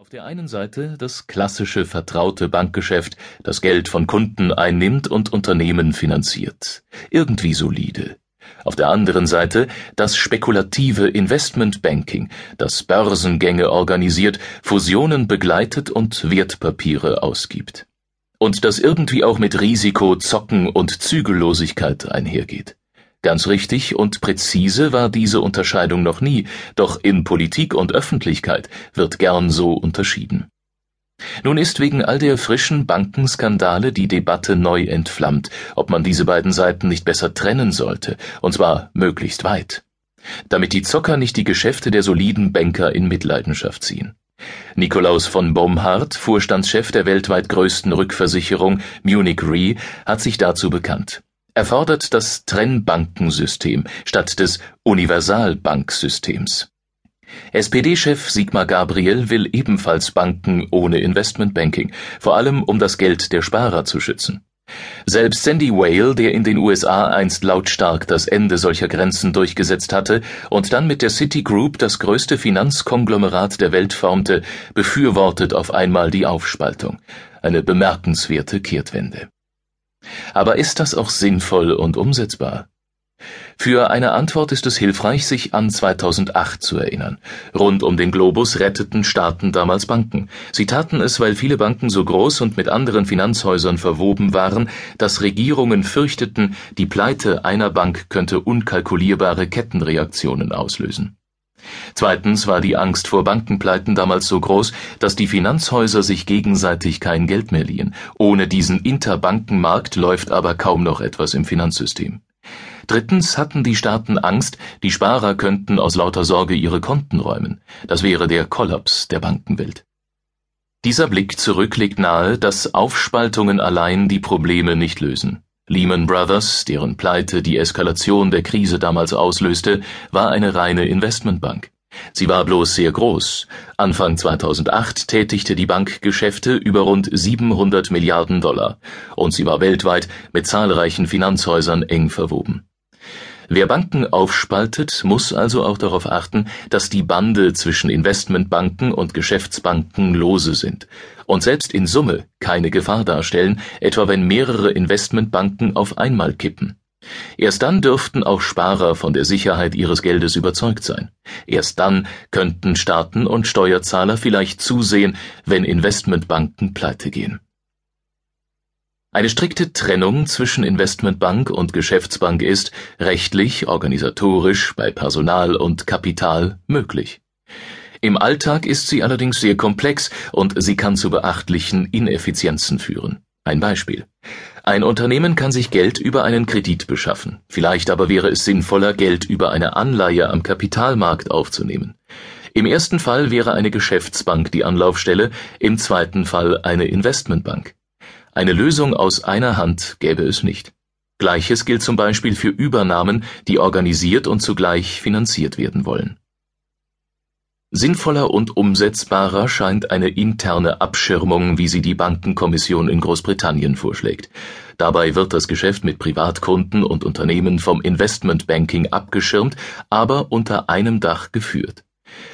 Auf der einen Seite das klassische vertraute Bankgeschäft, das Geld von Kunden einnimmt und Unternehmen finanziert. Irgendwie solide. Auf der anderen Seite das spekulative Investmentbanking, das Börsengänge organisiert, Fusionen begleitet und Wertpapiere ausgibt. Und das irgendwie auch mit Risiko, Zocken und Zügellosigkeit einhergeht. Ganz richtig und präzise war diese Unterscheidung noch nie, doch in Politik und Öffentlichkeit wird gern so unterschieden. Nun ist wegen all der frischen Bankenskandale die Debatte neu entflammt, ob man diese beiden Seiten nicht besser trennen sollte, und zwar möglichst weit. Damit die Zocker nicht die Geschäfte der soliden Banker in Mitleidenschaft ziehen. Nikolaus von Bomhardt, Vorstandschef der weltweit größten Rückversicherung Munich Re, hat sich dazu bekannt. Er fordert das Trennbankensystem statt des Universalbanksystems. SPD-Chef Sigmar Gabriel will ebenfalls Banken ohne Investmentbanking, vor allem um das Geld der Sparer zu schützen. Selbst Sandy Whale, der in den USA einst lautstark das Ende solcher Grenzen durchgesetzt hatte und dann mit der Citigroup das größte Finanzkonglomerat der Welt formte, befürwortet auf einmal die Aufspaltung. Eine bemerkenswerte Kehrtwende. Aber ist das auch sinnvoll und umsetzbar? Für eine Antwort ist es hilfreich, sich an 2008 zu erinnern. Rund um den Globus retteten Staaten damals Banken. Sie taten es, weil viele Banken so groß und mit anderen Finanzhäusern verwoben waren, dass Regierungen fürchteten, die Pleite einer Bank könnte unkalkulierbare Kettenreaktionen auslösen. Zweitens war die Angst vor Bankenpleiten damals so groß, dass die Finanzhäuser sich gegenseitig kein Geld mehr liehen. Ohne diesen Interbankenmarkt läuft aber kaum noch etwas im Finanzsystem. Drittens hatten die Staaten Angst, die Sparer könnten aus lauter Sorge ihre Konten räumen. Das wäre der Kollaps der Bankenwelt. Dieser Blick zurück legt nahe, dass Aufspaltungen allein die Probleme nicht lösen. Lehman Brothers, deren Pleite die Eskalation der Krise damals auslöste, war eine reine Investmentbank. Sie war bloß sehr groß. Anfang 2008 tätigte die Bank Geschäfte über rund 700 Milliarden Dollar und sie war weltweit mit zahlreichen Finanzhäusern eng verwoben. Wer Banken aufspaltet, muss also auch darauf achten, dass die Bande zwischen Investmentbanken und Geschäftsbanken lose sind und selbst in Summe keine Gefahr darstellen, etwa wenn mehrere Investmentbanken auf einmal kippen. Erst dann dürften auch Sparer von der Sicherheit ihres Geldes überzeugt sein. Erst dann könnten Staaten und Steuerzahler vielleicht zusehen, wenn Investmentbanken pleite gehen. Eine strikte Trennung zwischen Investmentbank und Geschäftsbank ist rechtlich, organisatorisch, bei Personal und Kapital möglich. Im Alltag ist sie allerdings sehr komplex und sie kann zu beachtlichen Ineffizienzen führen. Ein Beispiel. Ein Unternehmen kann sich Geld über einen Kredit beschaffen, vielleicht aber wäre es sinnvoller, Geld über eine Anleihe am Kapitalmarkt aufzunehmen. Im ersten Fall wäre eine Geschäftsbank die Anlaufstelle, im zweiten Fall eine Investmentbank. Eine Lösung aus einer Hand gäbe es nicht. Gleiches gilt zum Beispiel für Übernahmen, die organisiert und zugleich finanziert werden wollen. Sinnvoller und umsetzbarer scheint eine interne Abschirmung, wie sie die Bankenkommission in Großbritannien vorschlägt. Dabei wird das Geschäft mit Privatkunden und Unternehmen vom Investmentbanking abgeschirmt, aber unter einem Dach geführt.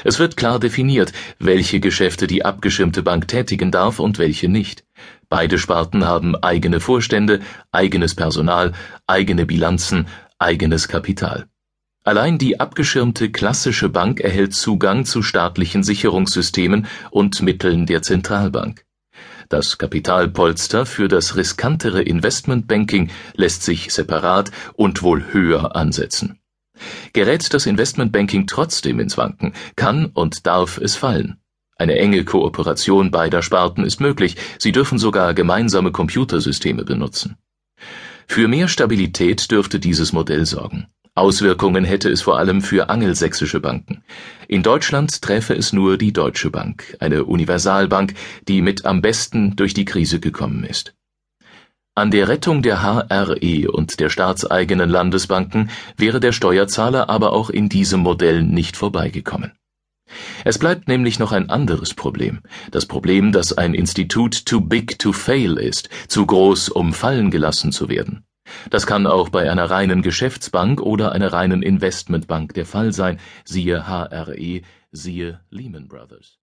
Es wird klar definiert, welche Geschäfte die abgeschirmte Bank tätigen darf und welche nicht. Beide Sparten haben eigene Vorstände, eigenes Personal, eigene Bilanzen, eigenes Kapital. Allein die abgeschirmte klassische Bank erhält Zugang zu staatlichen Sicherungssystemen und Mitteln der Zentralbank. Das Kapitalpolster für das riskantere Investmentbanking lässt sich separat und wohl höher ansetzen. Gerät das Investmentbanking trotzdem ins Wanken, kann und darf es fallen. Eine enge Kooperation beider Sparten ist möglich, sie dürfen sogar gemeinsame Computersysteme benutzen. Für mehr Stabilität dürfte dieses Modell sorgen. Auswirkungen hätte es vor allem für angelsächsische Banken. In Deutschland träfe es nur die Deutsche Bank, eine Universalbank, die mit am besten durch die Krise gekommen ist. An der Rettung der HRE und der staatseigenen Landesbanken wäre der Steuerzahler aber auch in diesem Modell nicht vorbeigekommen. Es bleibt nämlich noch ein anderes Problem, das Problem, dass ein Institut too big to fail ist, zu groß, um fallen gelassen zu werden. Das kann auch bei einer reinen Geschäftsbank oder einer reinen Investmentbank der Fall sein, siehe HRE, siehe Lehman Brothers